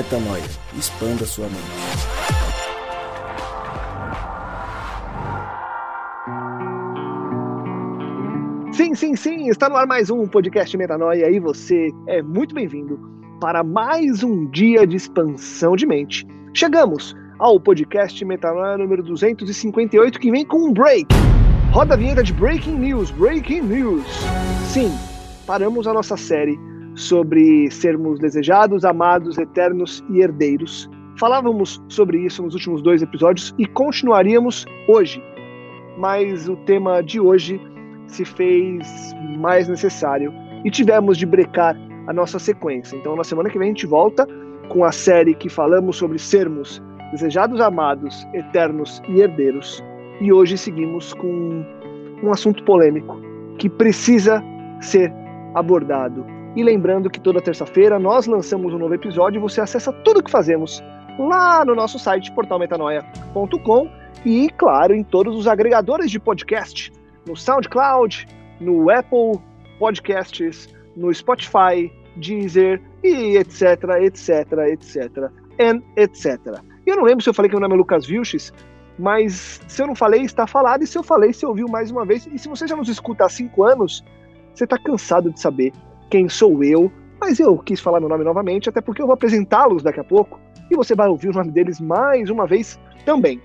Metanoia. Expanda sua mente. Sim, sim, sim, está no ar mais um podcast Metanoia e você é muito bem-vindo para mais um dia de expansão de mente. Chegamos ao podcast Metanoia número 258 que vem com um break. Roda a vinheta de Breaking News, Breaking News. Sim, paramos a nossa série sobre sermos desejados, amados, eternos e herdeiros. Falávamos sobre isso nos últimos dois episódios e continuaríamos hoje. Mas o tema de hoje se fez mais necessário e tivemos de brecar a nossa sequência. Então, na semana que vem, a gente volta com a série que falamos sobre sermos desejados, amados, eternos e herdeiros. E hoje seguimos com um assunto polêmico que precisa ser abordado e lembrando que toda terça-feira nós lançamos um novo episódio e você acessa tudo o que fazemos lá no nosso site portalmetanoia.com e, claro, em todos os agregadores de podcast, no SoundCloud, no Apple Podcasts, no Spotify, Deezer e etc, etc, etc, and etc. Eu não lembro se eu falei que meu nome é Lucas Vilches, mas se eu não falei, está falado, e se eu falei, você ouviu mais uma vez. E se você já nos escuta há cinco anos, você está cansado de saber quem sou eu, mas eu quis falar meu nome novamente, até porque eu vou apresentá-los daqui a pouco e você vai ouvir o nome deles mais uma vez também.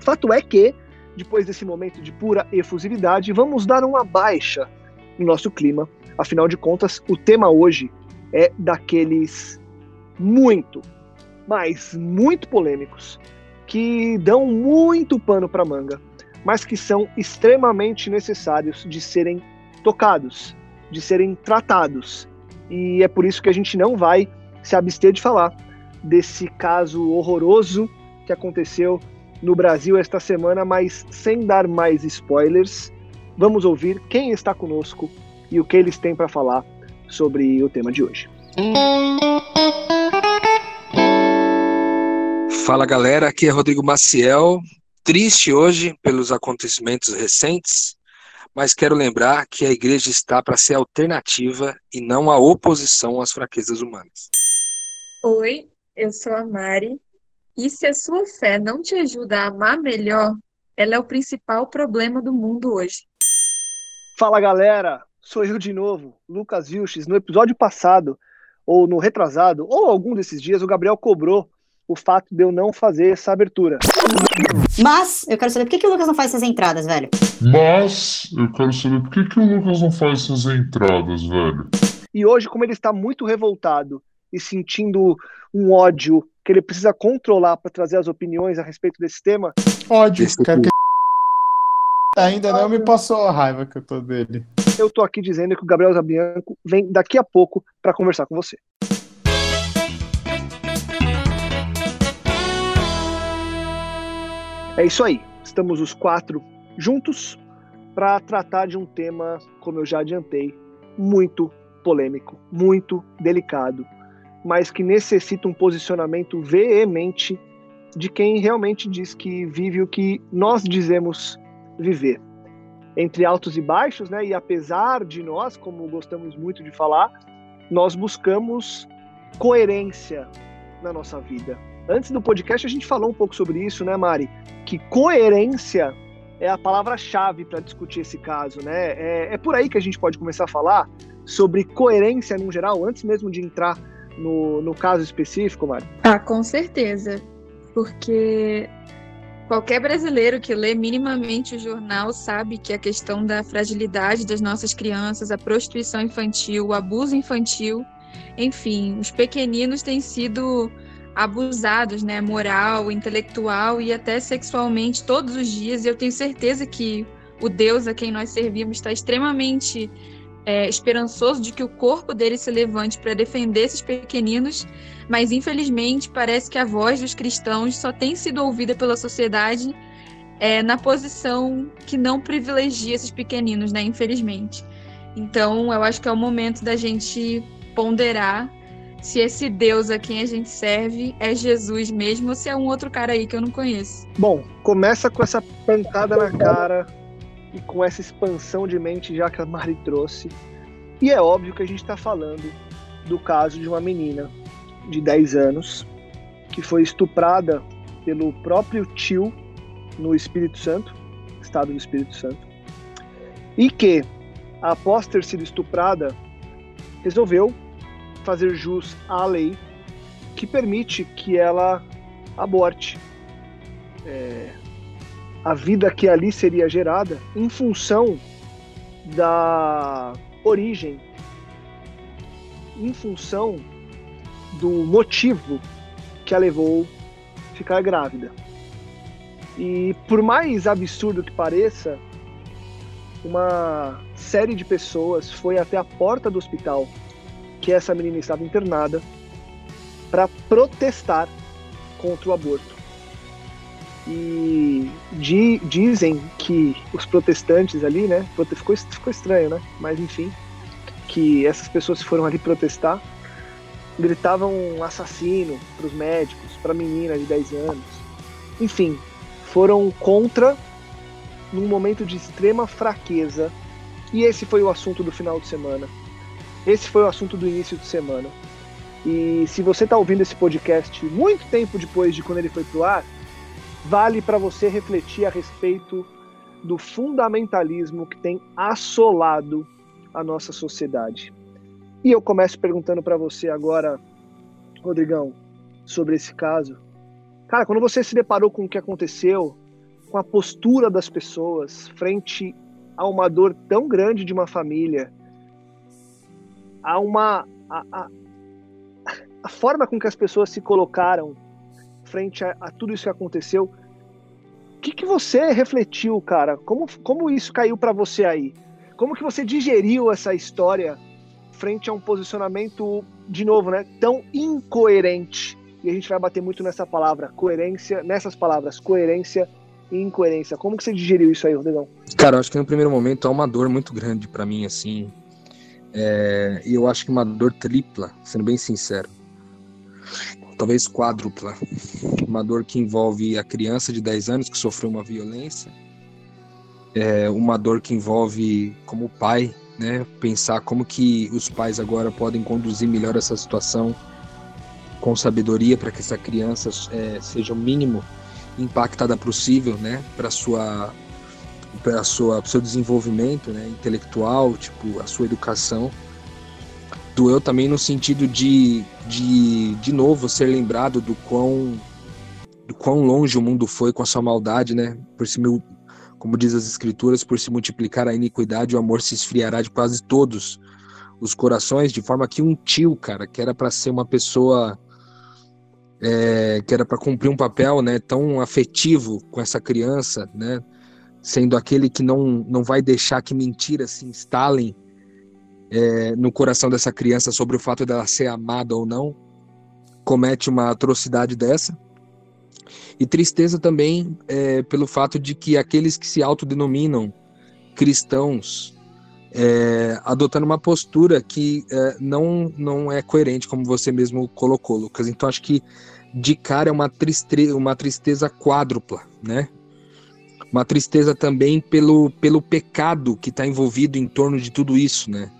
Fato é que, depois desse momento de pura efusividade, vamos dar uma baixa no nosso clima. Afinal de contas, o tema hoje é daqueles muito, mas muito polêmicos, que dão muito pano para manga, mas que são extremamente necessários de serem tocados, de serem tratados. E é por isso que a gente não vai se abster de falar desse caso horroroso que aconteceu no Brasil esta semana, mas sem dar mais spoilers, vamos ouvir quem está conosco e o que eles têm para falar sobre o tema de hoje. Fala galera, aqui é Rodrigo Maciel. Triste hoje pelos acontecimentos recentes, mas quero lembrar que a igreja está para ser alternativa e não a oposição às fraquezas humanas. Oi, eu sou a Mari. E se a sua fé não te ajuda a amar melhor, ela é o principal problema do mundo hoje. Fala galera, sou eu de novo, Lucas Vilches. No episódio passado, ou no retrasado, ou algum desses dias, o Gabriel cobrou o fato de eu não fazer essa abertura. Mas eu quero saber por que, que o Lucas não faz essas entradas, velho. Mas eu quero saber por que, que o Lucas não faz essas entradas, velho. E hoje, como ele está muito revoltado e sentindo um ódio que ele precisa controlar para trazer as opiniões a respeito desse tema. Ódio, cara. Que... Ainda não me passou a raiva que eu tô dele. Eu tô aqui dizendo que o Gabriel Zabianco vem daqui a pouco para conversar com você. É isso aí. Estamos os quatro juntos para tratar de um tema, como eu já adiantei, muito polêmico, muito delicado, mas que necessita um posicionamento veemente de quem realmente diz que vive o que nós dizemos viver. Entre altos e baixos, né? E apesar de nós, como gostamos muito de falar, nós buscamos coerência na nossa vida. Antes do podcast a gente falou um pouco sobre isso, né, Mari? Que coerência é a palavra-chave para discutir esse caso, né? É, é, por aí que a gente pode começar a falar sobre coerência no geral, antes mesmo de entrar no, no caso específico, Mari? Ah, com certeza. Porque qualquer brasileiro que lê minimamente o jornal sabe que a questão da fragilidade das nossas crianças, a prostituição infantil, o abuso infantil, enfim, os pequeninos têm sido abusados, né, moral, intelectual e até sexualmente todos os dias. E eu tenho certeza que o Deus a quem nós servimos está extremamente é, esperançoso de que o corpo dele se levante para defender esses pequeninos, mas infelizmente parece que a voz dos cristãos só tem sido ouvida pela sociedade é, na posição que não privilegia esses pequeninos, né? Infelizmente. Então, eu acho que é o momento da gente ponderar se esse Deus a quem a gente serve é Jesus mesmo ou se é um outro cara aí que eu não conheço. Bom, começa com essa pancada na cara e com essa expansão de mente já que a Mari trouxe. E é óbvio que a gente está falando do caso de uma menina de 10 anos que foi estuprada pelo próprio tio no Espírito Santo, estado do Espírito Santo, e que, após ter sido estuprada, resolveu fazer jus à lei que permite que ela aborte é, a vida que ali seria gerada em função da origem, em função do motivo que a levou a ficar grávida. E por mais absurdo que pareça, uma série de pessoas foi até a porta do hospital que essa menina estava internada para protestar contra o aborto. E di, dizem que os protestantes ali, né? Ficou, ficou estranho, né? Mas enfim, que essas pessoas foram ali protestar, gritavam assassino para os médicos, para a menina de 10 anos. Enfim, foram contra num momento de extrema fraqueza. E esse foi o assunto do final de semana. Esse foi o assunto do início de semana. E se você está ouvindo esse podcast muito tempo depois de quando ele foi pro ar, vale para você refletir a respeito do fundamentalismo que tem assolado a nossa sociedade. E eu começo perguntando para você agora, Rodrigão, sobre esse caso. Cara, quando você se deparou com o que aconteceu, com a postura das pessoas frente a uma dor tão grande de uma família, a uma a, a, a forma com que as pessoas se colocaram frente a, a tudo isso que aconteceu, o que, que você refletiu, cara? Como, como isso caiu para você aí? Como que você digeriu essa história frente a um posicionamento, de novo, né, tão incoerente? E a gente vai bater muito nessa palavra, coerência, nessas palavras, coerência e incoerência. Como que você digeriu isso aí, Rodrigão? Cara, eu acho que no primeiro momento é uma dor muito grande para mim, assim. É, e eu acho que uma dor tripla, sendo bem sincero talvez quádrupla. Uma dor que envolve a criança de 10 anos que sofreu uma violência, é uma dor que envolve como pai, né, pensar como que os pais agora podem conduzir melhor essa situação com sabedoria para que essa criança é, seja o mínimo impactada possível, né, para sua para sua seu desenvolvimento, né, intelectual, tipo a sua educação doeu também no sentido de, de, de novo, ser lembrado do quão, do quão longe o mundo foi com a sua maldade, né? Por se mil, como diz as escrituras, por se multiplicar a iniquidade, o amor se esfriará de quase todos os corações, de forma que um tio, cara, que era para ser uma pessoa é, que era para cumprir um papel, né, tão afetivo com essa criança, né, sendo aquele que não não vai deixar que mentiras se instalem é, no coração dessa criança sobre o fato dela ser amada ou não, comete uma atrocidade dessa. E tristeza também é, pelo fato de que aqueles que se autodenominam cristãos é, adotando uma postura que é, não, não é coerente, como você mesmo colocou, Lucas. Então acho que de cara é uma, triste, uma tristeza quádrupla, né? Uma tristeza também pelo, pelo pecado que está envolvido em torno de tudo isso, né?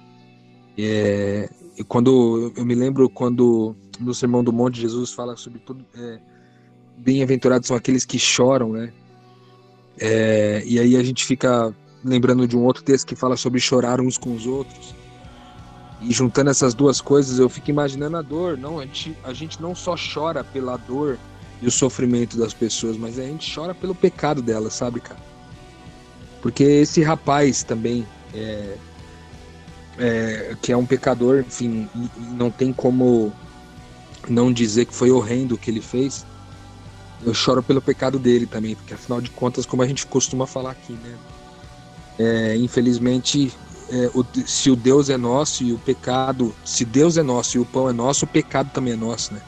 É, quando eu me lembro quando no Sermão do Monte Jesus fala sobre tudo, é, bem-aventurados são aqueles que choram, né? É, e aí a gente fica lembrando de um outro texto que fala sobre chorar uns com os outros. E juntando essas duas coisas, eu fico imaginando a dor. Não, a gente, a gente não só chora pela dor e o sofrimento das pessoas, mas a gente chora pelo pecado delas, sabe, cara? Porque esse rapaz também, é, é, que é um pecador, enfim, não tem como não dizer que foi horrendo o que ele fez. Eu choro pelo pecado dele também, porque afinal de contas, como a gente costuma falar aqui, né? É, infelizmente, é, o, se o Deus é nosso e o pecado, se Deus é nosso e o pão é nosso, o pecado também é nosso, né?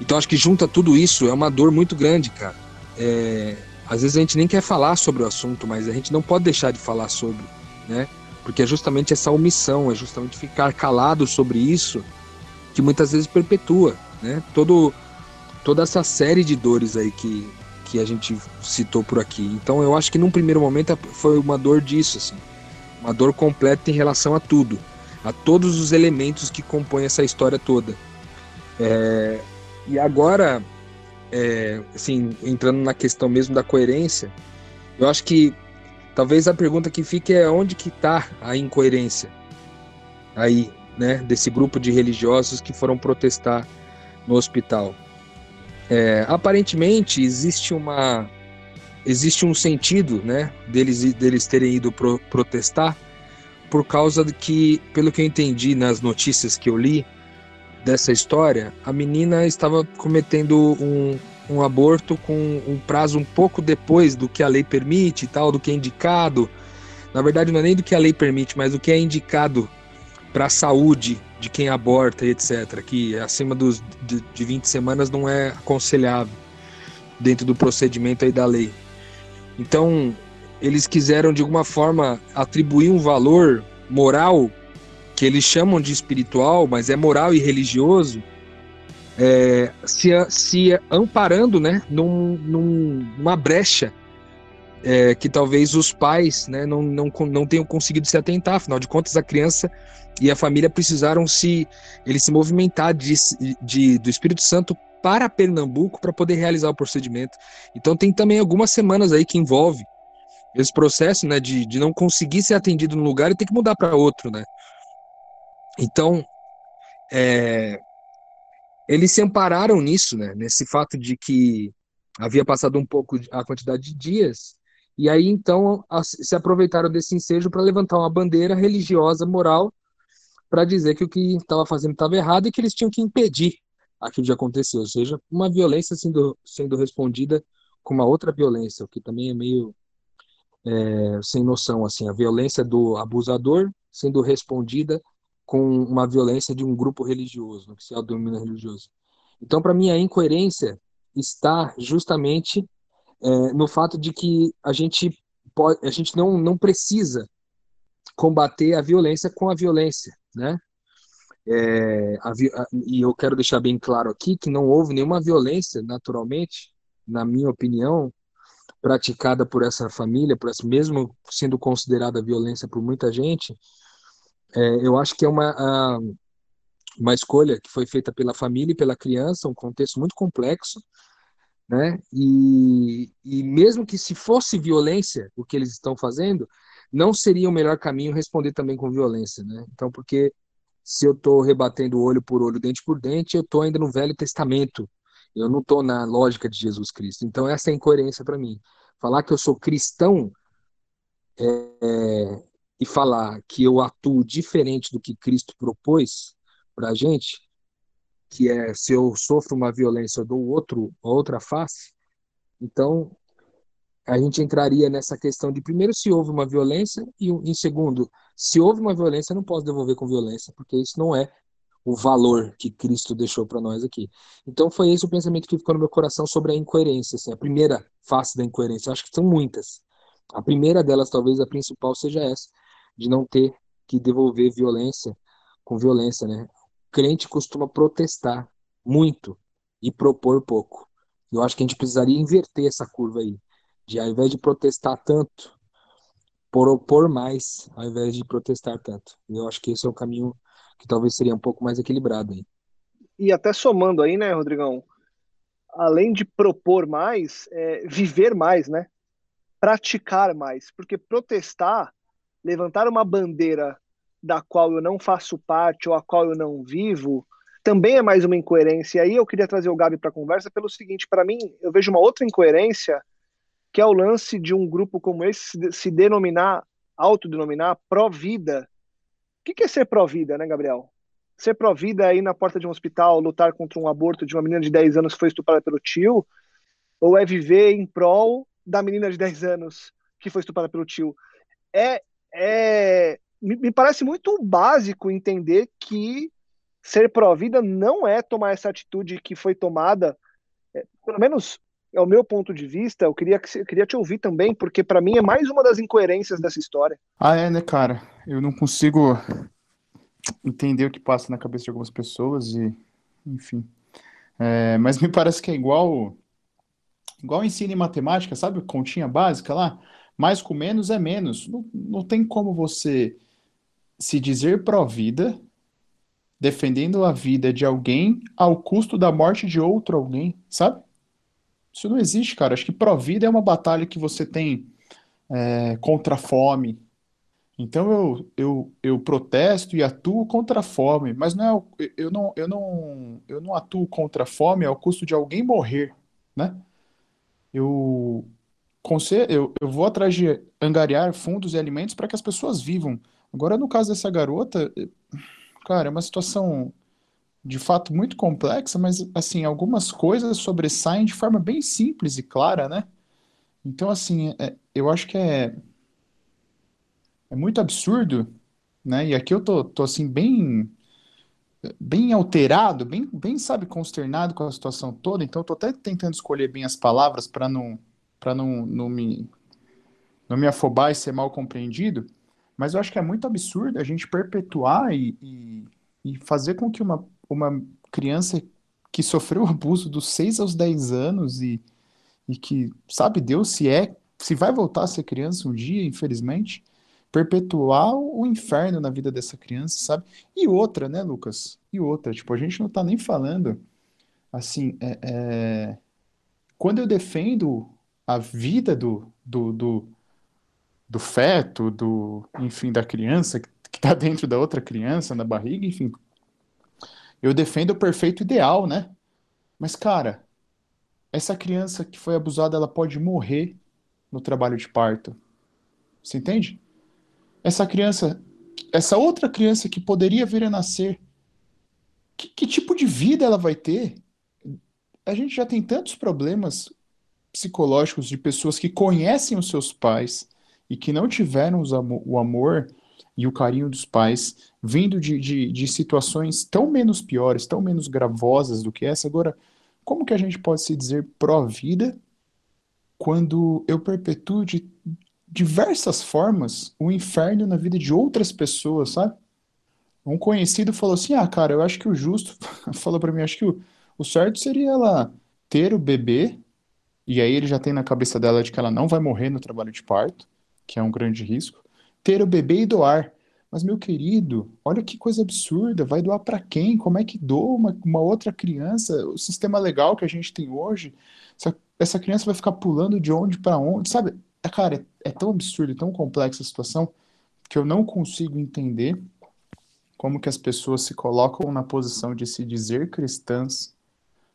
Então acho que junta tudo isso, é uma dor muito grande, cara. É, às vezes a gente nem quer falar sobre o assunto, mas a gente não pode deixar de falar sobre, né? Porque é justamente essa omissão, é justamente ficar calado sobre isso que muitas vezes perpetua, né? Todo, toda essa série de dores aí que, que a gente citou por aqui. Então eu acho que num primeiro momento foi uma dor disso, assim. Uma dor completa em relação a tudo, a todos os elementos que compõem essa história toda. É, e agora, é, assim, entrando na questão mesmo da coerência, eu acho que talvez a pergunta que fique é onde que está a incoerência aí, né, desse grupo de religiosos que foram protestar no hospital. É, aparentemente existe uma existe um sentido, né, deles deles terem ido pro, protestar por causa de que, pelo que eu entendi nas notícias que eu li dessa história, a menina estava cometendo um, um aborto com um prazo um pouco depois do que a lei permite e tal, do que é indicado. Na verdade, não é nem do que a lei permite, mas do que é indicado para a saúde de quem aborta e etc. Que acima dos, de, de 20 semanas não é aconselhável dentro do procedimento aí da lei. Então, eles quiseram de alguma forma atribuir um valor moral que eles chamam de espiritual, mas é moral e religioso, é, se, se amparando né, num, num, numa brecha é, que talvez os pais né, não, não, não tenham conseguido se atentar. Afinal de contas, a criança e a família precisaram se eles se movimentar de, de, do Espírito Santo para Pernambuco para poder realizar o procedimento. Então tem também algumas semanas aí que envolve esse processo, né, de, de não conseguir ser atendido no lugar e ter que mudar para outro, né? Então, é, eles se ampararam nisso, né, nesse fato de que havia passado um pouco a quantidade de dias, e aí então se aproveitaram desse ensejo para levantar uma bandeira religiosa, moral, para dizer que o que estava fazendo estava errado e que eles tinham que impedir aquilo de acontecer, ou seja, uma violência sendo, sendo respondida com uma outra violência, o que também é meio é, sem noção, assim, a violência do abusador sendo respondida com uma violência de um grupo religioso, que se domínio religioso. Então, para mim, a incoerência está justamente é, no fato de que a gente pode, a gente não, não precisa combater a violência com a violência, né? É, a, a, e eu quero deixar bem claro aqui que não houve nenhuma violência, naturalmente, na minha opinião, praticada por essa família, por essa, mesmo sendo considerada violência por muita gente, é, eu acho que é uma, uma escolha que foi feita pela família e pela criança, um contexto muito complexo, né? E, e mesmo que se fosse violência o que eles estão fazendo, não seria o melhor caminho responder também com violência, né? Então, porque se eu estou rebatendo olho por olho, dente por dente, eu estou ainda no Velho Testamento. Eu não estou na lógica de Jesus Cristo. Então, essa é a incoerência para mim. Falar que eu sou cristão é, é e falar que eu atuo diferente do que Cristo propôs para a gente, que é se eu sofro uma violência, dou outro, outra face, então a gente entraria nessa questão de, primeiro, se houve uma violência, e, em segundo, se houve uma violência, eu não posso devolver com violência, porque isso não é o valor que Cristo deixou para nós aqui. Então foi esse o pensamento que ficou no meu coração sobre a incoerência, assim, a primeira face da incoerência. Eu acho que são muitas. A primeira delas, talvez a principal, seja essa, de não ter que devolver violência com violência, né? O crente costuma protestar muito e propor pouco. Eu acho que a gente precisaria inverter essa curva aí, de ao invés de protestar tanto, propor mais, ao invés de protestar tanto. Eu acho que esse é o caminho que talvez seria um pouco mais equilibrado aí. E até somando aí, né, Rodrigão? Além de propor mais, é, viver mais, né? Praticar mais, porque protestar levantar uma bandeira da qual eu não faço parte ou a qual eu não vivo, também é mais uma incoerência. E aí eu queria trazer o Gabi para a conversa pelo seguinte: para mim, eu vejo uma outra incoerência, que é o lance de um grupo como esse se denominar, autodenominar pró-vida. O que é ser pró-vida, né, Gabriel? Ser pró-vida é ir na porta de um hospital, lutar contra um aborto de uma menina de 10 anos que foi estuprada pelo tio, ou é viver em prol da menina de 10 anos que foi estuprada pelo tio? É é, me, me parece muito básico entender que ser pró-vida não é tomar essa atitude que foi tomada, é, pelo menos é o meu ponto de vista. Eu queria, eu queria te ouvir também, porque para mim é mais uma das incoerências dessa história. Ah, é, né, cara? Eu não consigo entender o que passa na cabeça de algumas pessoas e, enfim. É, mas me parece que é igual igual ensino em matemática, sabe? Continha básica lá mais com menos é menos. Não, não tem como você se dizer pró-vida, defendendo a vida de alguém ao custo da morte de outro alguém, sabe? Isso não existe, cara. Acho que pró-vida é uma batalha que você tem é, contra a fome. Então eu, eu, eu protesto e atuo contra a fome, mas não é, eu, não, eu, não, eu não atuo contra a fome ao custo de alguém morrer, né? Eu, eu, eu vou atrás de angariar fundos e alimentos para que as pessoas vivam. Agora, no caso dessa garota, cara, é uma situação de fato muito complexa, mas assim, algumas coisas sobressaem de forma bem simples e clara, né? Então, assim, é, eu acho que é, é muito absurdo, né? E aqui eu tô, tô assim, bem bem alterado, bem, bem, sabe, consternado com a situação toda, então eu tô até tentando escolher bem as palavras para não para não, não me não me afobar e ser mal compreendido, mas eu acho que é muito absurdo a gente perpetuar e, e, e fazer com que uma uma criança que sofreu abuso dos 6 aos 10 anos e, e que sabe Deus se é, se vai voltar a ser criança um dia, infelizmente, perpetuar o inferno na vida dessa criança, sabe? E outra, né, Lucas? E outra, tipo, a gente não tá nem falando assim, é, é... quando eu defendo a vida do, do, do, do feto, do, enfim, da criança que está dentro da outra criança, na barriga, enfim, eu defendo o perfeito ideal, né? Mas, cara, essa criança que foi abusada, ela pode morrer no trabalho de parto. Você entende? Essa criança, essa outra criança que poderia vir a nascer, que, que tipo de vida ela vai ter? A gente já tem tantos problemas psicológicos de pessoas que conhecem os seus pais e que não tiveram o amor e o carinho dos pais, vindo de, de, de situações tão menos piores, tão menos gravosas do que essa. Agora, como que a gente pode se dizer pró-vida quando eu perpetuo de diversas formas o inferno na vida de outras pessoas, sabe? Um conhecido falou assim: Ah, cara, eu acho que o justo, falou para mim, acho que o, o certo seria ela ter o bebê, e aí ele já tem na cabeça dela de que ela não vai morrer no trabalho de parto, que é um grande risco ter o bebê e doar. Mas, meu querido, olha que coisa absurda. Vai doar para quem? Como é que doa uma, uma, outra criança? O sistema legal que a gente tem hoje, essa, essa criança vai ficar pulando de onde para onde, sabe? É, cara, é, é tão absurdo, tão complexa a situação que eu não consigo entender como que as pessoas se colocam na posição de se dizer cristãs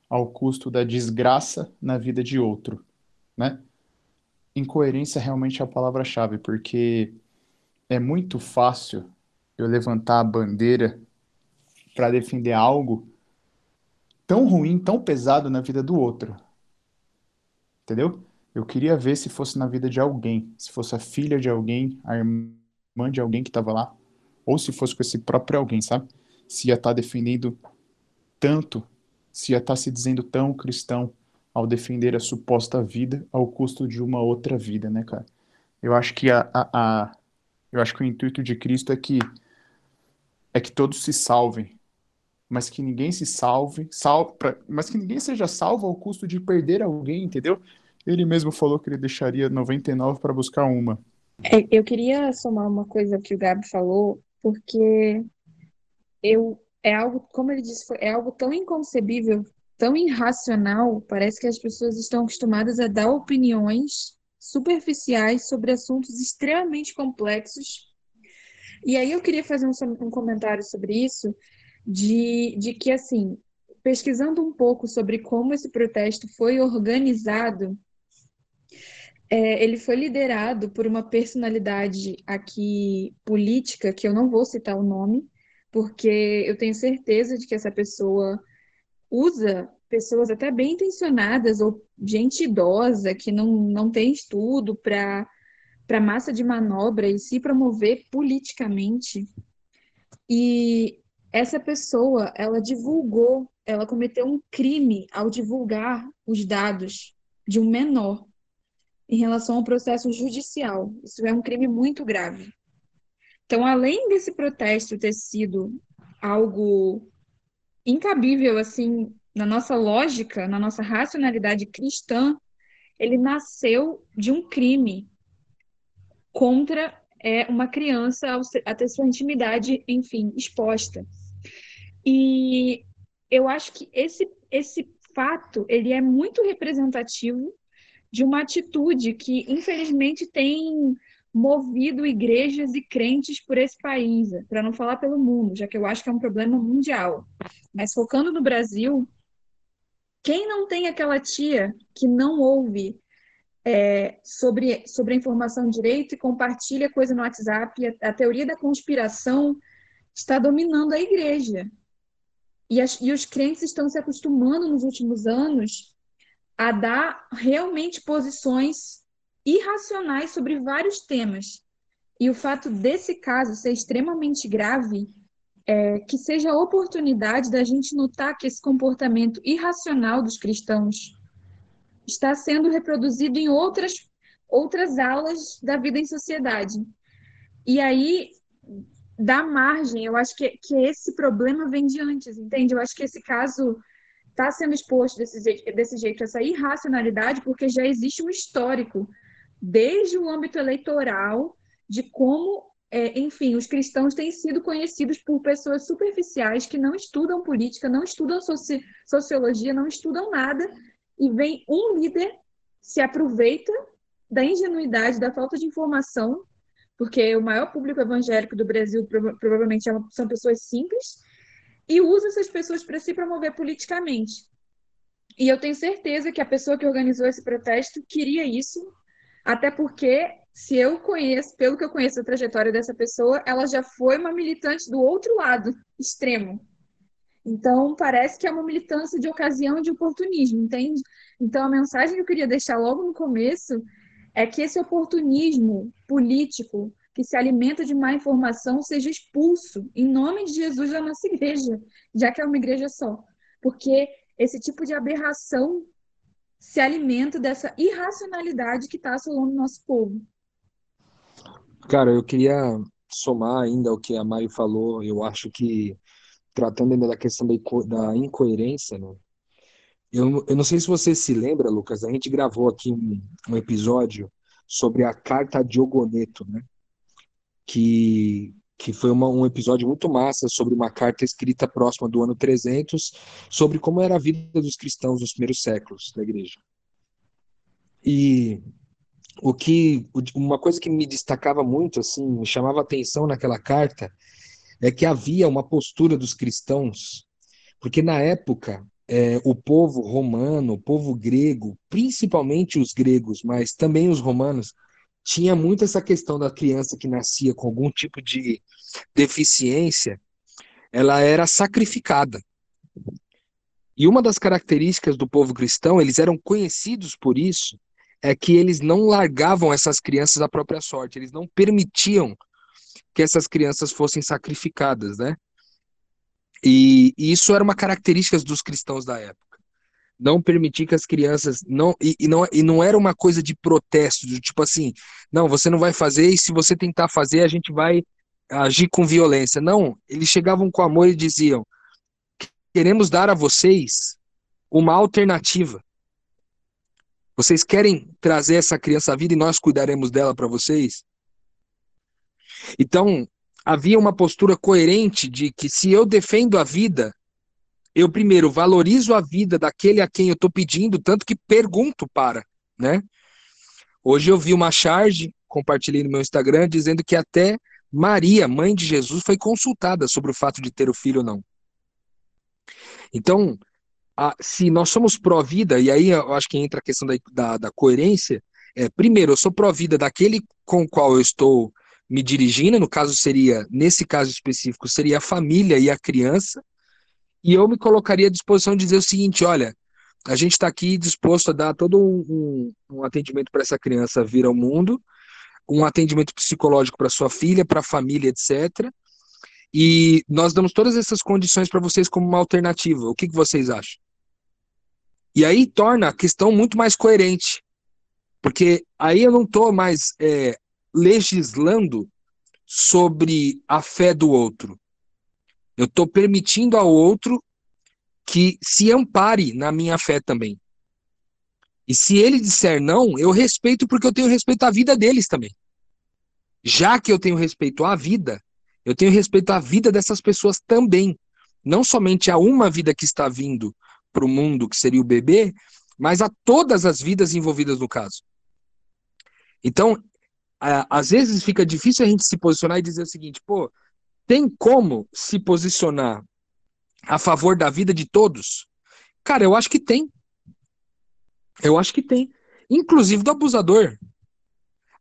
ao custo da desgraça na vida de outro, né? Incoerência realmente é a palavra-chave, porque é muito fácil eu levantar a bandeira para defender algo tão ruim, tão pesado na vida do outro. Entendeu? Eu queria ver se fosse na vida de alguém, se fosse a filha de alguém, a irmã de alguém que estava lá, ou se fosse com esse próprio alguém, sabe? Se ia estar tá defendendo tanto, se ia estar tá se dizendo tão cristão ao defender a suposta vida ao custo de uma outra vida, né, cara? Eu acho que a, a, a eu acho que o intuito de Cristo é que é que todos se salvem, mas que ninguém se salve, sal, pra, mas que ninguém seja salvo ao custo de perder alguém, entendeu? Ele mesmo falou que ele deixaria 99 para buscar uma. É, eu queria somar uma coisa que o Gabi falou, porque eu é algo, como ele disse, é algo tão inconcebível, tão irracional, parece que as pessoas estão acostumadas a dar opiniões superficiais sobre assuntos extremamente complexos. E aí eu queria fazer um, um comentário sobre isso, de, de que, assim, pesquisando um pouco sobre como esse protesto foi organizado, é, ele foi liderado por uma personalidade aqui política, que eu não vou citar o nome, porque eu tenho certeza de que essa pessoa usa pessoas até bem intencionadas ou gente idosa que não, não tem estudo para para massa de manobra e se promover politicamente. E essa pessoa, ela divulgou, ela cometeu um crime ao divulgar os dados de um menor em relação ao processo judicial. Isso é um crime muito grave. Então, além desse protesto ter sido algo incabível, assim, na nossa lógica, na nossa racionalidade cristã, ele nasceu de um crime contra é, uma criança a ter sua intimidade, enfim, exposta. E eu acho que esse, esse fato ele é muito representativo de uma atitude que, infelizmente, tem movido igrejas e crentes por esse país, para não falar pelo mundo, já que eu acho que é um problema mundial. Mas focando no Brasil, quem não tem aquela tia que não ouve é, sobre, sobre a informação direito e compartilha coisa no WhatsApp, a, a teoria da conspiração está dominando a igreja. E, as, e os crentes estão se acostumando nos últimos anos a dar realmente posições irracionais sobre vários temas. E o fato desse caso ser extremamente grave é que seja a oportunidade da gente notar que esse comportamento irracional dos cristãos está sendo reproduzido em outras, outras aulas da vida em sociedade. E aí dá margem, eu acho que, que esse problema vem de antes, entende? Eu acho que esse caso está sendo exposto desse desse jeito, essa irracionalidade, porque já existe um histórico, desde o âmbito eleitoral, de como, é, enfim, os cristãos têm sido conhecidos por pessoas superficiais que não estudam política, não estudam soci sociologia, não estudam nada, e vem um líder, se aproveita da ingenuidade, da falta de informação, porque o maior público evangélico do Brasil provavelmente é são pessoas simples, e usa essas pessoas para se promover politicamente. E eu tenho certeza que a pessoa que organizou esse protesto queria isso, até porque, se eu conheço, pelo que eu conheço a trajetória dessa pessoa, ela já foi uma militante do outro lado extremo. Então, parece que é uma militância de ocasião de oportunismo, entende? Então, a mensagem que eu queria deixar logo no começo é que esse oportunismo político que se alimenta de má informação seja expulso em nome de Jesus da nossa igreja, já que é uma igreja só. Porque esse tipo de aberração se alimenta dessa irracionalidade que está assolando o nosso povo. Cara, eu queria somar ainda o que a Mari falou. Eu acho que, tratando ainda da questão da, da incoerência, né? Eu, eu não sei se você se lembra, Lucas, a gente gravou aqui um, um episódio sobre a carta de Ogoneto, né? que, que foi uma, um episódio muito massa sobre uma carta escrita próxima do ano 300, sobre como era a vida dos cristãos nos primeiros séculos da igreja. E o que uma coisa que me destacava muito, assim, me chamava atenção naquela carta, é que havia uma postura dos cristãos, porque na época é, o povo romano, o povo grego, principalmente os gregos, mas também os romanos, tinha muito essa questão da criança que nascia com algum tipo de deficiência, ela era sacrificada. E uma das características do povo cristão, eles eram conhecidos por isso, é que eles não largavam essas crianças à própria sorte, eles não permitiam que essas crianças fossem sacrificadas, né? E, e isso era uma característica dos cristãos da época não permitir que as crianças não e, e, não e não era uma coisa de protesto, de tipo assim, não, você não vai fazer e se você tentar fazer a gente vai agir com violência. Não, eles chegavam com amor e diziam: queremos dar a vocês uma alternativa. Vocês querem trazer essa criança à vida e nós cuidaremos dela para vocês? Então, havia uma postura coerente de que se eu defendo a vida, eu primeiro valorizo a vida daquele a quem eu estou pedindo, tanto que pergunto para, né? Hoje eu vi uma charge, compartilhei no meu Instagram, dizendo que até Maria, mãe de Jesus, foi consultada sobre o fato de ter o filho ou não. Então, a, se nós somos pró-vida, e aí eu acho que entra a questão da, da, da coerência, é, primeiro, eu sou pró-vida daquele com o qual eu estou me dirigindo, no caso seria, nesse caso específico, seria a família e a criança, e eu me colocaria à disposição de dizer o seguinte: olha, a gente está aqui disposto a dar todo um, um atendimento para essa criança vir ao mundo, um atendimento psicológico para sua filha, para a família, etc. E nós damos todas essas condições para vocês como uma alternativa. O que, que vocês acham? E aí torna a questão muito mais coerente. Porque aí eu não estou mais é, legislando sobre a fé do outro. Eu estou permitindo ao outro que se ampare na minha fé também. E se ele disser não, eu respeito porque eu tenho respeito à vida deles também. Já que eu tenho respeito à vida, eu tenho respeito à vida dessas pessoas também. não somente a uma vida que está vindo para o mundo, que seria o bebê, mas a todas as vidas envolvidas no caso. Então, às vezes fica difícil a gente se posicionar e dizer o seguinte, pô, tem como se posicionar a favor da vida de todos? Cara, eu acho que tem. Eu acho que tem. Inclusive do abusador.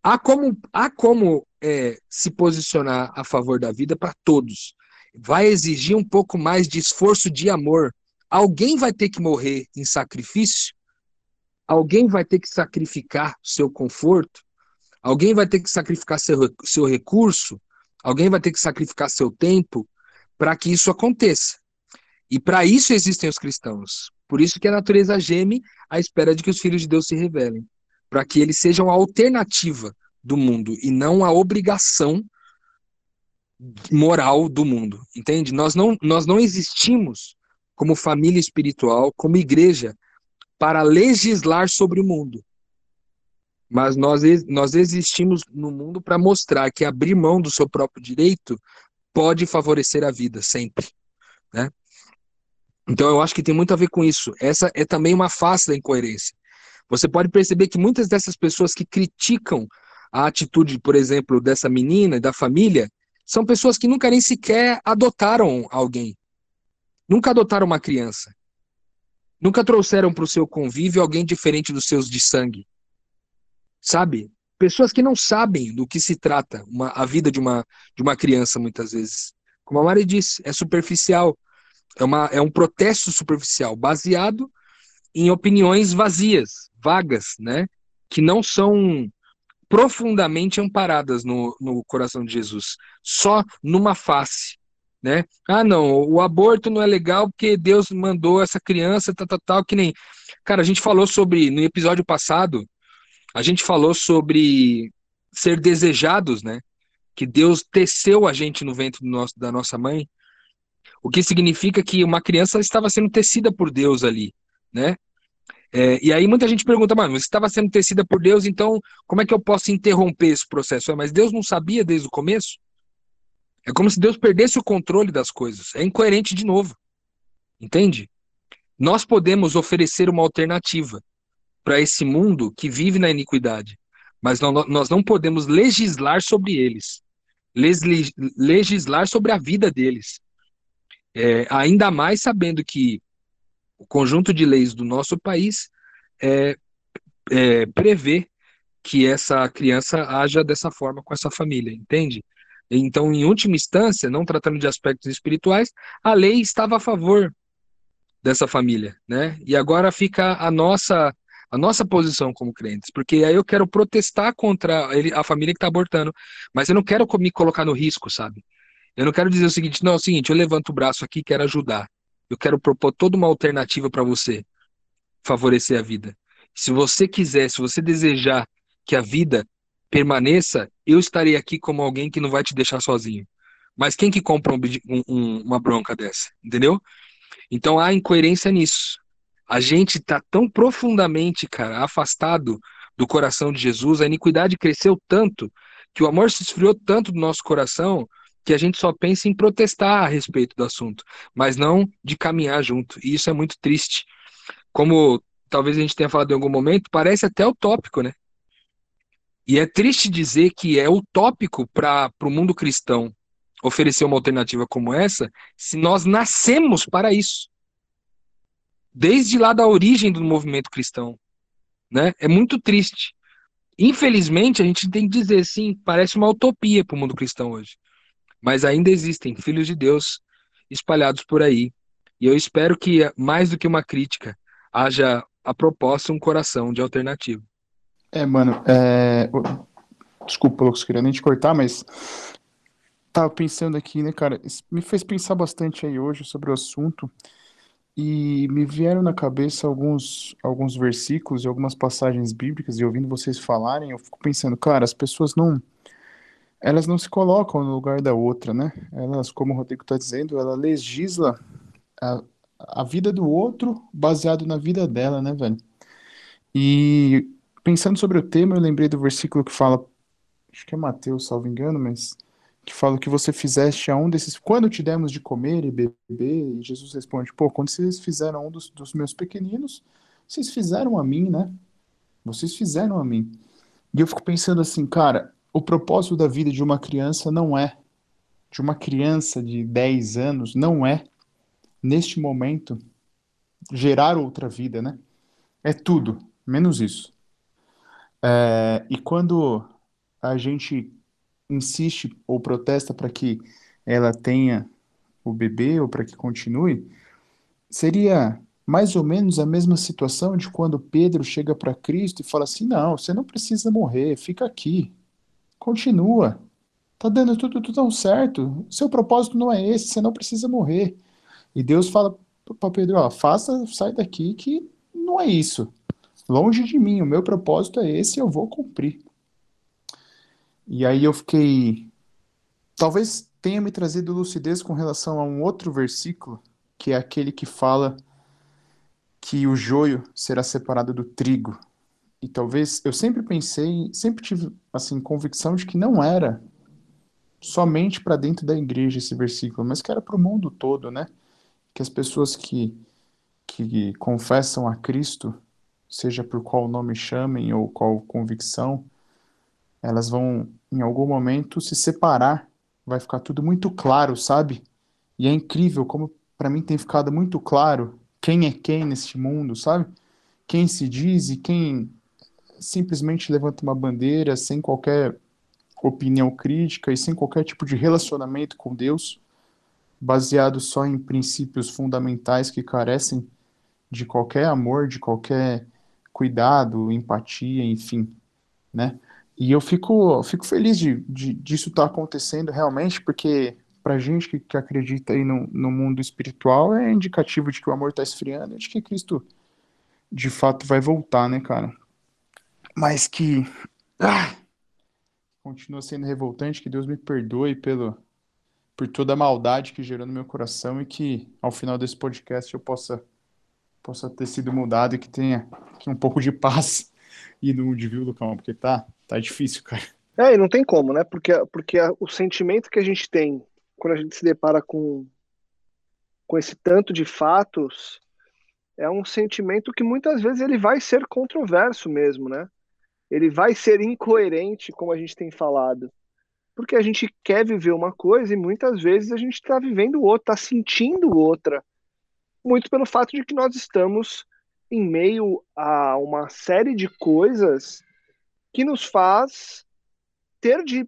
Há como, há como é, se posicionar a favor da vida para todos. Vai exigir um pouco mais de esforço de amor. Alguém vai ter que morrer em sacrifício? Alguém vai ter que sacrificar seu conforto? Alguém vai ter que sacrificar seu, seu recurso? Alguém vai ter que sacrificar seu tempo para que isso aconteça. E para isso existem os cristãos. Por isso que a natureza geme à espera de que os filhos de Deus se revelem, para que eles sejam a alternativa do mundo e não a obrigação moral do mundo, entende? Nós não, nós não existimos como família espiritual, como igreja, para legislar sobre o mundo. Mas nós, nós existimos no mundo para mostrar que abrir mão do seu próprio direito pode favorecer a vida, sempre. Né? Então eu acho que tem muito a ver com isso. Essa é também uma face da incoerência. Você pode perceber que muitas dessas pessoas que criticam a atitude, por exemplo, dessa menina da família, são pessoas que nunca nem sequer adotaram alguém. Nunca adotaram uma criança. Nunca trouxeram para o seu convívio alguém diferente dos seus de sangue. Sabe? Pessoas que não sabem do que se trata uma, a vida de uma, de uma criança, muitas vezes. Como a Mari disse, é superficial. É, uma, é um protesto superficial, baseado em opiniões vazias, vagas, né? Que não são profundamente amparadas no, no coração de Jesus, só numa face, né? Ah, não, o aborto não é legal porque Deus mandou essa criança, tal, tal, tal, que nem. Cara, a gente falou sobre, no episódio passado, a gente falou sobre ser desejados, né? Que Deus teceu a gente no ventre nosso, da nossa mãe, o que significa que uma criança estava sendo tecida por Deus ali, né? É, e aí muita gente pergunta, mano, você estava sendo tecida por Deus, então como é que eu posso interromper esse processo? É, mas Deus não sabia desde o começo? É como se Deus perdesse o controle das coisas. É incoerente de novo. Entende? Nós podemos oferecer uma alternativa para esse mundo que vive na iniquidade, mas não, nós não podemos legislar sobre eles, legislar sobre a vida deles. É, ainda mais sabendo que o conjunto de leis do nosso país é, é, prevê que essa criança haja dessa forma com essa família, entende? Então, em última instância, não tratando de aspectos espirituais, a lei estava a favor dessa família, né? E agora fica a nossa a nossa posição como crentes, porque aí eu quero protestar contra ele, a família que está abortando, mas eu não quero me colocar no risco, sabe? Eu não quero dizer o seguinte, não, é o seguinte, eu levanto o braço aqui quero ajudar. Eu quero propor toda uma alternativa para você favorecer a vida. Se você quiser, se você desejar que a vida permaneça, eu estarei aqui como alguém que não vai te deixar sozinho. Mas quem que compra um, um, uma bronca dessa? Entendeu? Então há incoerência nisso. A gente está tão profundamente, cara, afastado do coração de Jesus, a iniquidade cresceu tanto, que o amor se esfriou tanto do nosso coração, que a gente só pensa em protestar a respeito do assunto, mas não de caminhar junto. E isso é muito triste. Como talvez a gente tenha falado em algum momento, parece até utópico, né? E é triste dizer que é utópico para o mundo cristão oferecer uma alternativa como essa, se nós nascemos para isso. Desde lá da origem do movimento cristão. Né? É muito triste. Infelizmente, a gente tem que dizer, sim, parece uma utopia para o mundo cristão hoje mas ainda existem filhos de Deus espalhados por aí. E eu espero que, mais do que uma crítica, haja a proposta um coração de alternativa. É, mano, é... desculpa, Lucas, queria nem te cortar, mas tava pensando aqui, né, cara, me fez pensar bastante aí hoje sobre o assunto e me vieram na cabeça alguns, alguns versículos e algumas passagens bíblicas e ouvindo vocês falarem, eu fico pensando, cara, as pessoas não elas não se colocam no lugar da outra, né? Elas, como o Rodrigo está dizendo, ela legisla a, a vida do outro baseado na vida dela, né, velho? E pensando sobre o tema, eu lembrei do versículo que fala, acho que é Mateus, salvo engano, mas que fala o que você fizeste a um desses. Quando te demos de comer e beber, e Jesus responde: pô, quando vocês fizeram a um dos, dos meus pequeninos, vocês fizeram a mim, né? Vocês fizeram a mim. E eu fico pensando assim, cara, o propósito da vida de uma criança não é, de uma criança de 10 anos, não é, neste momento, gerar outra vida, né? É tudo, menos isso. É, e quando a gente insiste ou protesta para que ela tenha o bebê ou para que continue, seria mais ou menos a mesma situação de quando Pedro chega para Cristo e fala assim: não, você não precisa morrer, fica aqui, continua, tá dando tudo, tudo tão certo, seu propósito não é esse, você não precisa morrer. E Deus fala para Pedro: ó, faça, sai daqui que não é isso. Longe de mim, o meu propósito é esse, eu vou cumprir. E aí eu fiquei. Talvez tenha me trazido lucidez com relação a um outro versículo, que é aquele que fala que o joio será separado do trigo. E talvez eu sempre pensei, sempre tive assim convicção de que não era somente para dentro da igreja esse versículo, mas que era para o mundo todo, né? Que as pessoas que que confessam a Cristo, seja por qual nome chamem ou qual convicção, elas vão em algum momento se separar, vai ficar tudo muito claro, sabe? E é incrível como para mim tem ficado muito claro quem é quem neste mundo, sabe? Quem se diz e quem simplesmente levanta uma bandeira sem qualquer opinião crítica e sem qualquer tipo de relacionamento com Deus, baseado só em princípios fundamentais que carecem de qualquer amor, de qualquer cuidado, empatia, enfim, né? E eu fico, fico feliz de, de disso estar tá acontecendo realmente, porque para gente que, que acredita aí no, no mundo espiritual é indicativo de que o amor está esfriando de que Cristo de fato vai voltar, né, cara? Mas que ah, continua sendo revoltante, que Deus me perdoe pelo por toda a maldade que gerou no meu coração e que ao final desse podcast eu possa possa ter sido mudado e que tenha que um pouco de paz e no de viu, Lucão, porque tá Tá difícil, cara. É, e não tem como, né? Porque, porque o sentimento que a gente tem quando a gente se depara com, com esse tanto de fatos é um sentimento que muitas vezes ele vai ser controverso mesmo, né? Ele vai ser incoerente, como a gente tem falado. Porque a gente quer viver uma coisa e muitas vezes a gente está vivendo outra, está sentindo outra. Muito pelo fato de que nós estamos em meio a uma série de coisas que nos faz ter de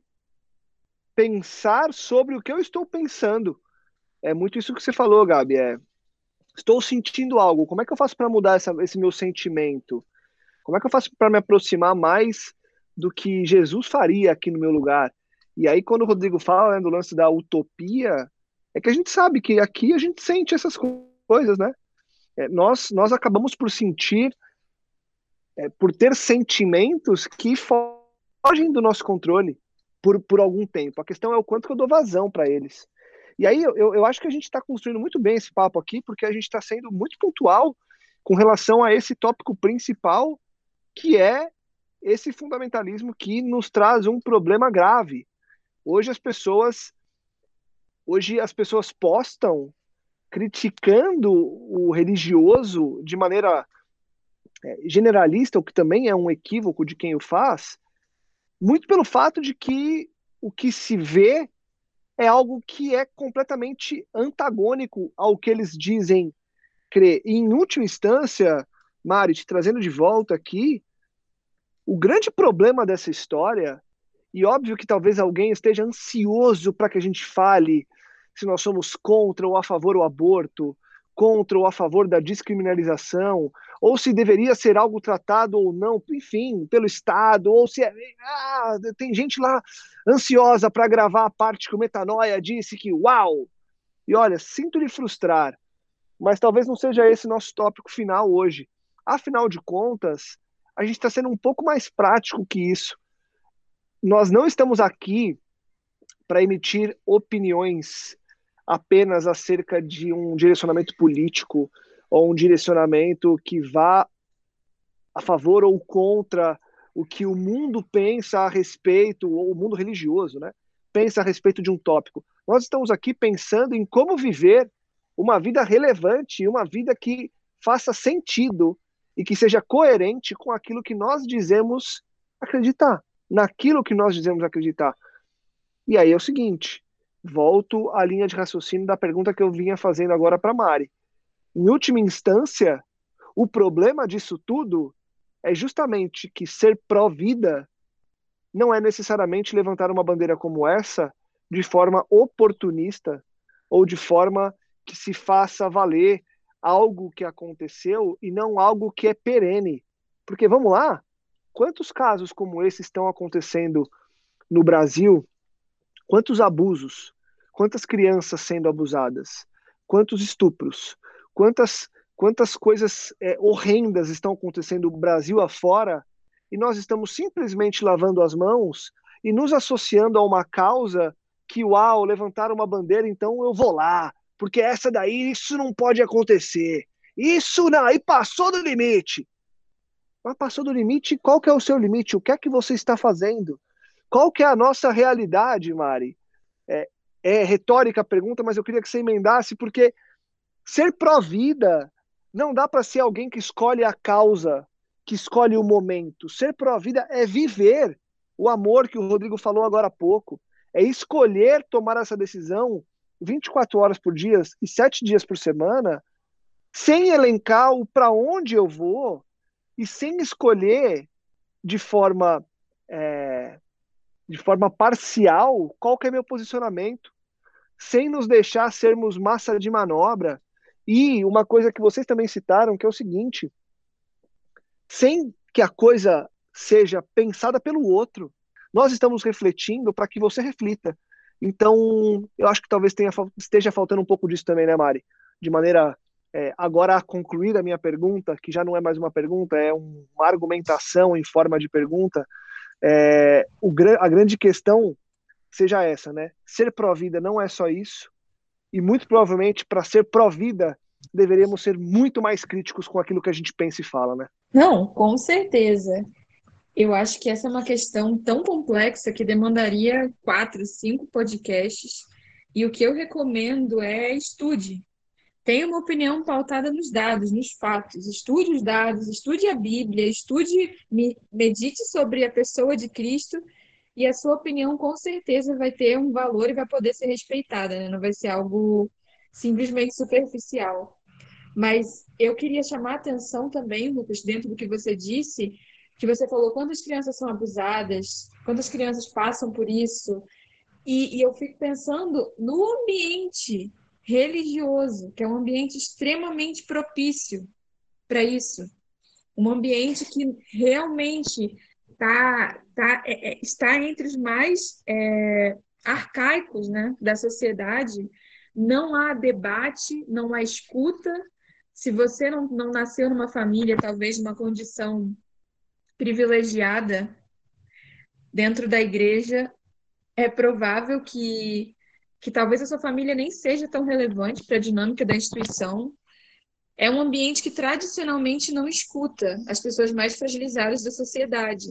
pensar sobre o que eu estou pensando. É muito isso que você falou, Gabi. É, estou sentindo algo. Como é que eu faço para mudar essa, esse meu sentimento? Como é que eu faço para me aproximar mais do que Jesus faria aqui no meu lugar? E aí, quando o Rodrigo fala né, do lance da utopia, é que a gente sabe que aqui a gente sente essas coisas, né? É, nós, nós acabamos por sentir é, por ter sentimentos que fogem do nosso controle por, por algum tempo. A questão é o quanto que eu dou vazão para eles. E aí eu, eu acho que a gente está construindo muito bem esse papo aqui, porque a gente está sendo muito pontual com relação a esse tópico principal, que é esse fundamentalismo que nos traz um problema grave. Hoje as pessoas hoje as pessoas postam criticando o religioso de maneira generalista, o que também é um equívoco de quem o faz, muito pelo fato de que o que se vê é algo que é completamente antagônico ao que eles dizem crer. E, em última instância, Mari, te trazendo de volta aqui, o grande problema dessa história, e óbvio que talvez alguém esteja ansioso para que a gente fale se nós somos contra ou a favor do aborto, contra ou a favor da descriminalização, ou se deveria ser algo tratado ou não, enfim, pelo Estado, ou se é, ah, tem gente lá ansiosa para gravar a parte que o Metanoia disse que uau! E olha, sinto lhe frustrar, mas talvez não seja esse nosso tópico final hoje. Afinal de contas, a gente está sendo um pouco mais prático que isso. Nós não estamos aqui para emitir opiniões apenas acerca de um direcionamento político ou um direcionamento que vá a favor ou contra o que o mundo pensa a respeito, ou o mundo religioso, né? pensa a respeito de um tópico. Nós estamos aqui pensando em como viver uma vida relevante, uma vida que faça sentido e que seja coerente com aquilo que nós dizemos acreditar, naquilo que nós dizemos acreditar. E aí é o seguinte, volto à linha de raciocínio da pergunta que eu vinha fazendo agora para Mari. Em última instância, o problema disso tudo é justamente que ser pró-vida não é necessariamente levantar uma bandeira como essa de forma oportunista ou de forma que se faça valer algo que aconteceu e não algo que é perene. Porque vamos lá, quantos casos como esse estão acontecendo no Brasil? Quantos abusos? Quantas crianças sendo abusadas? Quantos estupros? Quantas quantas coisas é, horrendas estão acontecendo no Brasil afora e nós estamos simplesmente lavando as mãos e nos associando a uma causa que, uau, levantar uma bandeira, então eu vou lá, porque essa daí, isso não pode acontecer. Isso não, aí passou do limite. Mas passou do limite, qual que é o seu limite? O que é que você está fazendo? Qual que é a nossa realidade, Mari? É, é retórica a pergunta, mas eu queria que você emendasse, porque ser pró-vida não dá para ser alguém que escolhe a causa que escolhe o momento. Ser pró-vida é viver o amor que o Rodrigo falou agora há pouco. É escolher tomar essa decisão 24 horas por dia e 7 dias por semana, sem elencar o para onde eu vou e sem escolher de forma é, de forma parcial qual que é meu posicionamento, sem nos deixar sermos massa de manobra. E uma coisa que vocês também citaram, que é o seguinte: sem que a coisa seja pensada pelo outro. Nós estamos refletindo para que você reflita. Então, eu acho que talvez tenha, esteja faltando um pouco disso também, né, Mari? De maneira. É, agora, a concluir a minha pergunta, que já não é mais uma pergunta, é uma argumentação em forma de pergunta. É, o, a grande questão seja essa, né? Ser pró-vida não é só isso, e muito provavelmente, para ser pró-vida, deveríamos ser muito mais críticos com aquilo que a gente pensa e fala, né? Não, com certeza. Eu acho que essa é uma questão tão complexa que demandaria quatro, cinco podcasts. E o que eu recomendo é estude. Tenha uma opinião pautada nos dados, nos fatos. Estude os dados, estude a Bíblia, estude, medite sobre a pessoa de Cristo e a sua opinião com certeza vai ter um valor e vai poder ser respeitada, né? Não vai ser algo simplesmente superficial. Mas eu queria chamar a atenção também, Lucas, dentro do que você disse, que você falou quantas crianças são abusadas, quantas crianças passam por isso. E, e eu fico pensando no ambiente religioso, que é um ambiente extremamente propício para isso. Um ambiente que realmente tá, tá, é, é, está entre os mais é, arcaicos né, da sociedade. Não há debate, não há escuta, se você não, não nasceu numa família, talvez numa condição privilegiada dentro da igreja, é provável que, que talvez a sua família nem seja tão relevante para a dinâmica da instituição. É um ambiente que tradicionalmente não escuta as pessoas mais fragilizadas da sociedade.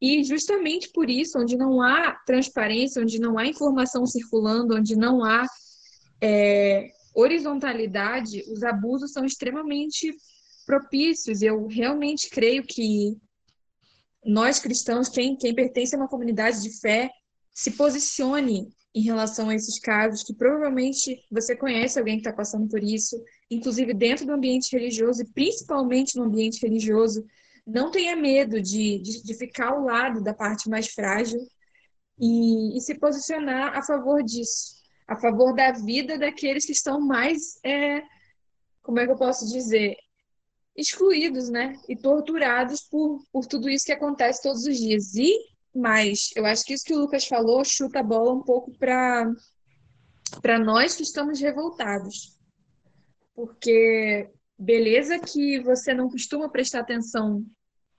E justamente por isso, onde não há transparência, onde não há informação circulando, onde não há é, horizontalidade, os abusos são extremamente propícios. Eu realmente creio que nós cristãos, quem, quem pertence a uma comunidade de fé, se posicione em relação a esses casos, que provavelmente você conhece alguém que está passando por isso, inclusive dentro do ambiente religioso e principalmente no ambiente religioso. Não tenha medo de, de, de ficar ao lado da parte mais frágil e, e se posicionar a favor disso a favor da vida daqueles que estão mais, é, como é que eu posso dizer, excluídos, né? E torturados por, por tudo isso que acontece todos os dias. E mais, eu acho que isso que o Lucas falou chuta a bola um pouco para para nós que estamos revoltados. Porque beleza que você não costuma prestar atenção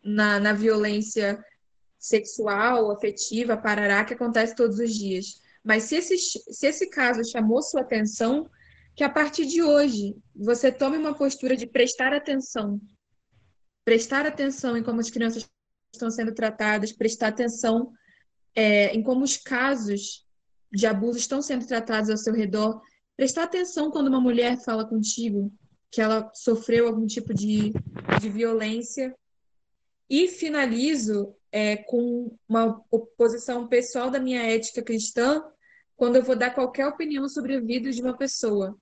na, na violência sexual, afetiva, parará, que acontece todos os dias. Mas se esse, se esse caso chamou sua atenção, que a partir de hoje você tome uma postura de prestar atenção. Prestar atenção em como as crianças estão sendo tratadas, prestar atenção é, em como os casos de abuso estão sendo tratados ao seu redor, prestar atenção quando uma mulher fala contigo que ela sofreu algum tipo de, de violência. E finalizo é, com uma oposição pessoal da minha ética cristã quando eu vou dar qualquer opinião sobre a vida de uma pessoa.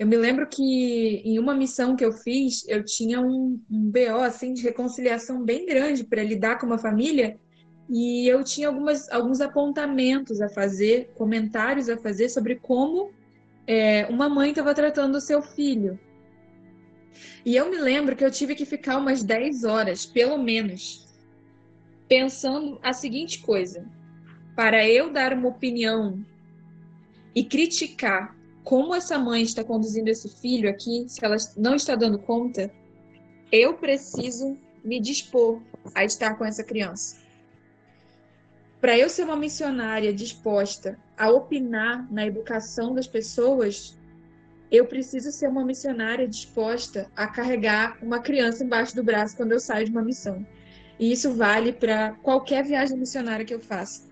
Eu me lembro que em uma missão que eu fiz, eu tinha um, um BO assim, de reconciliação bem grande para lidar com uma família e eu tinha algumas, alguns apontamentos a fazer, comentários a fazer sobre como é, uma mãe estava tratando o seu filho. E eu me lembro que eu tive que ficar umas 10 horas, pelo menos, pensando a seguinte coisa: para eu dar uma opinião e criticar como essa mãe está conduzindo esse filho aqui, se ela não está dando conta, eu preciso me dispor a estar com essa criança. Para eu ser uma missionária disposta a opinar na educação das pessoas, eu preciso ser uma missionária disposta a carregar uma criança embaixo do braço quando eu saio de uma missão. E isso vale para qualquer viagem missionária que eu faça.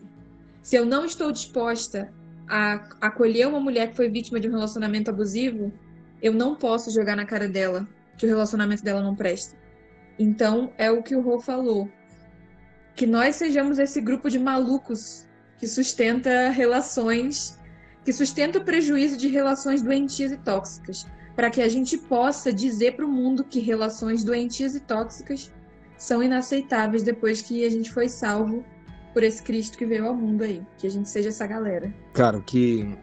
Se eu não estou disposta a acolher uma mulher que foi vítima de um relacionamento abusivo, eu não posso jogar na cara dela que o relacionamento dela não presta. Então, é o que o Rô falou que nós sejamos esse grupo de malucos que sustenta relações, que sustenta o prejuízo de relações doentias e tóxicas, para que a gente possa dizer para o mundo que relações doentias e tóxicas são inaceitáveis depois que a gente foi salvo por esse Cristo que veio ao mundo aí, que a gente seja essa galera. Cara, o que,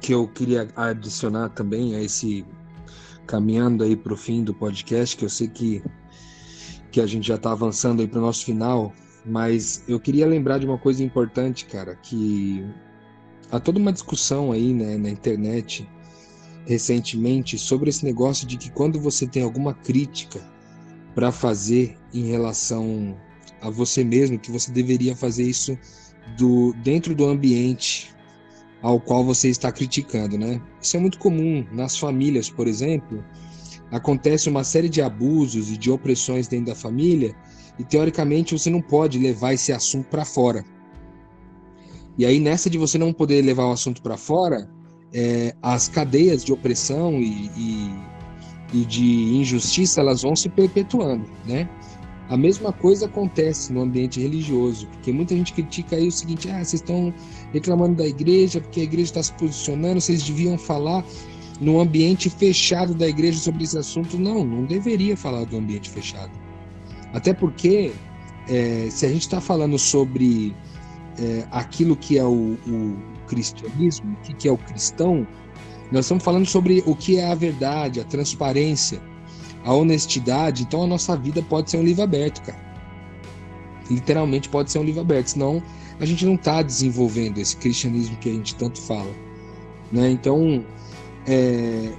que eu queria adicionar também a esse caminhando aí para o fim do podcast, que eu sei que que a gente já está avançando aí para o nosso final, mas eu queria lembrar de uma coisa importante, cara, que há toda uma discussão aí né, na internet recentemente sobre esse negócio de que quando você tem alguma crítica para fazer em relação a você mesmo, que você deveria fazer isso do dentro do ambiente ao qual você está criticando, né? Isso é muito comum nas famílias, por exemplo acontece uma série de abusos e de opressões dentro da família e teoricamente você não pode levar esse assunto para fora. E aí nessa de você não poder levar o assunto para fora, é, as cadeias de opressão e, e, e, de injustiça elas vão se perpetuando, né? A mesma coisa acontece no ambiente religioso, porque muita gente critica aí o seguinte: ah, vocês estão reclamando da igreja porque a igreja está se posicionando, vocês deviam falar no ambiente fechado da igreja sobre esse assunto. Não, não deveria falar do ambiente fechado. Até porque, é, se a gente está falando sobre é, aquilo que é o, o cristianismo, o que, que é o cristão, nós estamos falando sobre o que é a verdade, a transparência, a honestidade. Então a nossa vida pode ser um livro aberto, cara. Literalmente pode ser um livro aberto, senão a gente não está desenvolvendo esse cristianismo que a gente tanto fala. Né? Então, é,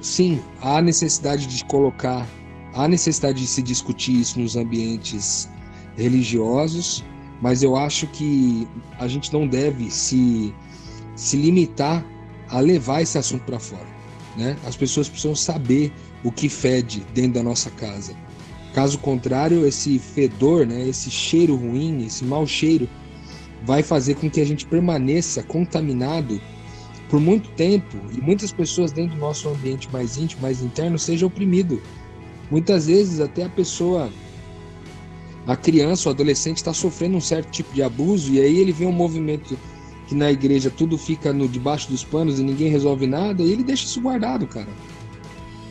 sim, há necessidade de colocar, há necessidade de se discutir isso nos ambientes religiosos, mas eu acho que a gente não deve se, se limitar a levar esse assunto para fora. Né? As pessoas precisam saber o que fede dentro da nossa casa. Caso contrário, esse fedor, né, esse cheiro ruim, esse mau cheiro, vai fazer com que a gente permaneça contaminado por muito tempo, e muitas pessoas dentro do nosso ambiente mais íntimo, mais interno, seja oprimido. Muitas vezes até a pessoa, a criança, o adolescente está sofrendo um certo tipo de abuso, e aí ele vê um movimento que na igreja tudo fica no debaixo dos panos e ninguém resolve nada, e ele deixa isso guardado, cara.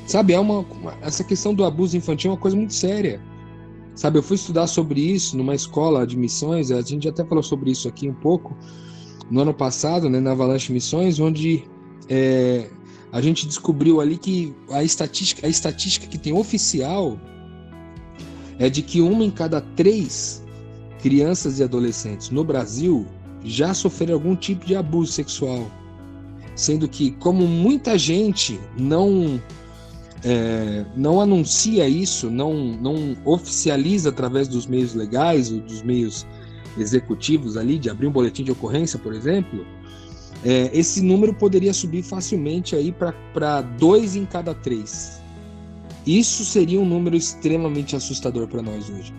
Sabe, é uma, essa questão do abuso infantil é uma coisa muito séria. Sabe, eu fui estudar sobre isso numa escola de missões, a gente até falou sobre isso aqui um pouco, no ano passado, né, na Avalanche Missões, onde é, a gente descobriu ali que a estatística, a estatística que tem oficial é de que uma em cada três crianças e adolescentes no Brasil já sofreram algum tipo de abuso sexual. Sendo que, como muita gente não é, não anuncia isso, não, não oficializa através dos meios legais ou dos meios executivos ali, de abrir um boletim de ocorrência, por exemplo, é, esse número poderia subir facilmente aí para dois em cada três. Isso seria um número extremamente assustador para nós hoje.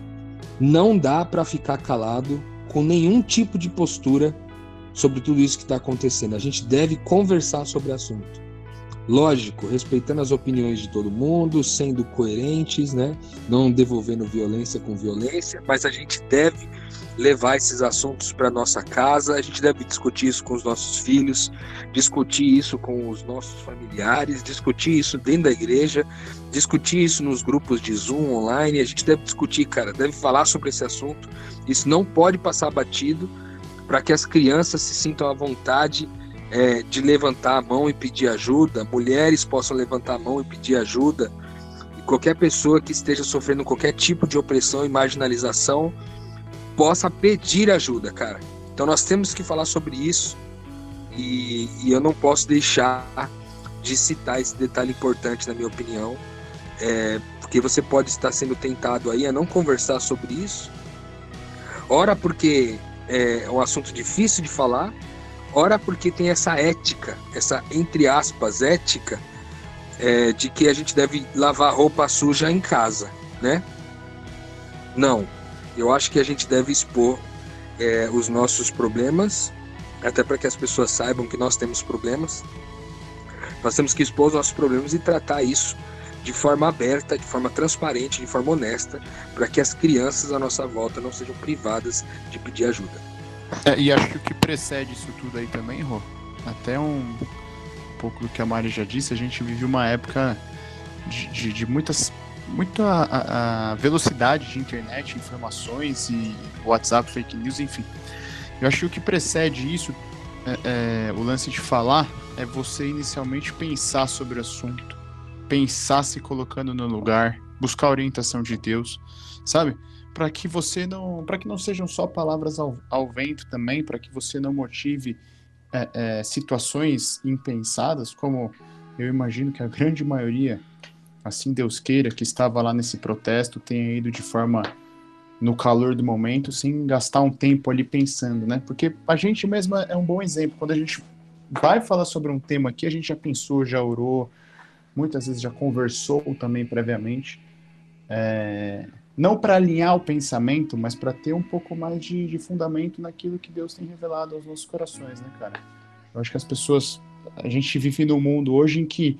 Não dá para ficar calado com nenhum tipo de postura sobre tudo isso que está acontecendo. A gente deve conversar sobre o assunto. Lógico, respeitando as opiniões de todo mundo, sendo coerentes, né? Não devolvendo violência com violência, mas a gente deve levar esses assuntos para nossa casa, a gente deve discutir isso com os nossos filhos, discutir isso com os nossos familiares, discutir isso dentro da igreja, discutir isso nos grupos de Zoom online, a gente deve discutir, cara, deve falar sobre esse assunto. Isso não pode passar batido para que as crianças se sintam à vontade é, de levantar a mão e pedir ajuda, mulheres possam levantar a mão e pedir ajuda, e qualquer pessoa que esteja sofrendo qualquer tipo de opressão e marginalização possa pedir ajuda, cara. Então nós temos que falar sobre isso e, e eu não posso deixar de citar esse detalhe importante, na minha opinião, é, porque você pode estar sendo tentado aí a não conversar sobre isso. Ora, porque é um assunto difícil de falar, ora, porque tem essa ética, essa entre aspas ética, é, de que a gente deve lavar roupa suja em casa, né? Não, eu acho que a gente deve expor é, os nossos problemas, até para que as pessoas saibam que nós temos problemas. Nós temos que expor os nossos problemas e tratar isso de forma aberta, de forma transparente, de forma honesta, para que as crianças à nossa volta não sejam privadas de pedir ajuda. É, e acho que o que precede isso tudo aí também, Rô, até um, pouco do que a Mari já disse, a gente vive uma época de, de, de muitas muito a, a, velocidade de internet, informações e WhatsApp, fake news, enfim. Eu acho que o que precede isso, é, é, o lance de falar, é você inicialmente pensar sobre o assunto, pensar se colocando no lugar, buscar a orientação de Deus, sabe? Para que você não, para que não sejam só palavras ao, ao vento também, para que você não motive é, é, situações impensadas, como eu imagino que a grande maioria assim Deus queira, que estava lá nesse protesto, tenha ido de forma no calor do momento, sem gastar um tempo ali pensando, né? Porque a gente mesmo é um bom exemplo. Quando a gente vai falar sobre um tema aqui, a gente já pensou, já orou, muitas vezes já conversou também previamente. É... Não para alinhar o pensamento, mas para ter um pouco mais de, de fundamento naquilo que Deus tem revelado aos nossos corações, né, cara? Eu acho que as pessoas. A gente vive num mundo hoje em que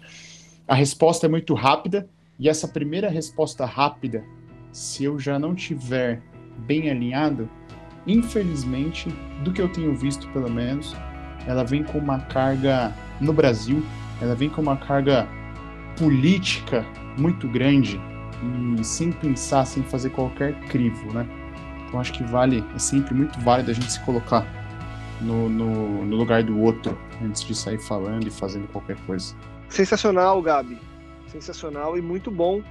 a resposta é muito rápida e essa primeira resposta rápida, se eu já não tiver bem alinhado, infelizmente, do que eu tenho visto pelo menos, ela vem com uma carga no Brasil, ela vem com uma carga política muito grande e sem pensar, sem fazer qualquer crivo, né? Então acho que vale, é sempre muito válido a gente se colocar no, no, no lugar do outro antes de sair falando e fazendo qualquer coisa. Sensacional, Gabi. Sensacional e muito bom.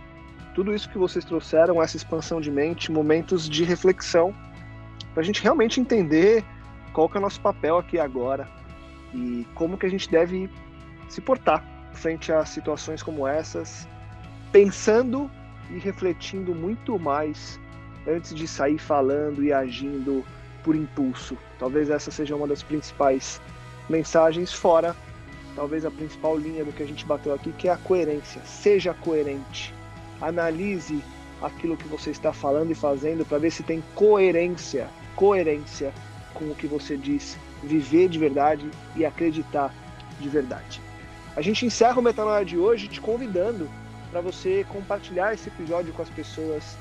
Tudo isso que vocês trouxeram, essa expansão de mente, momentos de reflexão, para a gente realmente entender qual é o nosso papel aqui agora e como que a gente deve se portar frente a situações como essas, pensando e refletindo muito mais antes de sair falando e agindo por impulso. Talvez essa seja uma das principais mensagens, fora talvez a principal linha do que a gente bateu aqui, que é a coerência. Seja coerente. Analise aquilo que você está falando e fazendo para ver se tem coerência, coerência com o que você diz, viver de verdade e acreditar de verdade. A gente encerra o Metanoia de hoje te convidando para você compartilhar esse episódio com as pessoas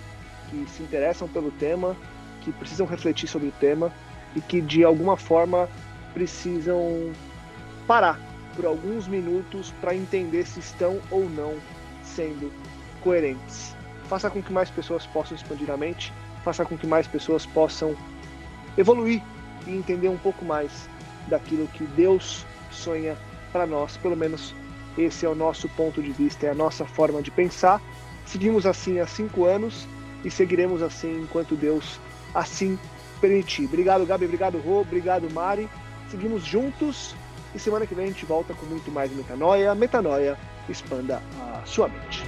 que se interessam pelo tema, que precisam refletir sobre o tema e que de alguma forma precisam parar por alguns minutos para entender se estão ou não sendo coerentes. Faça com que mais pessoas possam expandir a mente, faça com que mais pessoas possam evoluir e entender um pouco mais daquilo que Deus sonha para nós. Pelo menos esse é o nosso ponto de vista, é a nossa forma de pensar. Seguimos assim há cinco anos e seguiremos assim enquanto Deus assim permitir. Obrigado, Gabi. Obrigado, Rô. Obrigado, Mari. Seguimos juntos e semana que vem a gente volta com muito mais metanoia. Metanoia, expanda a sua mente.